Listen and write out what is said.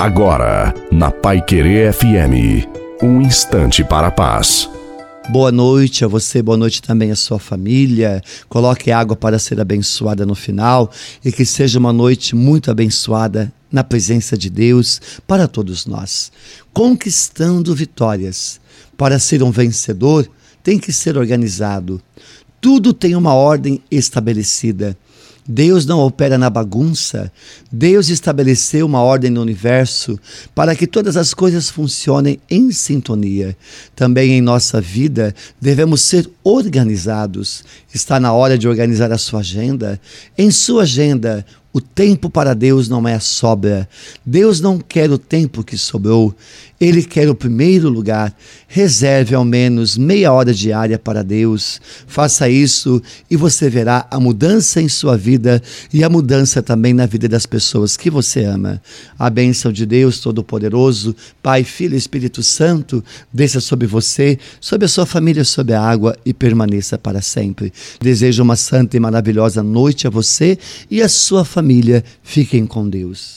Agora, na Pai Querer FM, um instante para a paz. Boa noite a você, boa noite também à sua família. Coloque água para ser abençoada no final e que seja uma noite muito abençoada na presença de Deus para todos nós. Conquistando vitórias. Para ser um vencedor, tem que ser organizado. Tudo tem uma ordem estabelecida. Deus não opera na bagunça. Deus estabeleceu uma ordem no universo para que todas as coisas funcionem em sintonia. Também em nossa vida devemos ser organizados. Está na hora de organizar a sua agenda. Em sua agenda, o tempo para Deus não é sobra. Deus não quer o tempo que sobrou. Ele quer o primeiro lugar. Reserve ao menos meia hora diária para Deus. Faça isso e você verá a mudança em sua vida e a mudança também na vida das pessoas que você ama. A bênção de Deus Todo-Poderoso, Pai, Filho e Espírito Santo, desça sobre você, sobre a sua família, sobre a água e permaneça para sempre. Desejo uma santa e maravilhosa noite a você e a sua família família, fiquem com Deus.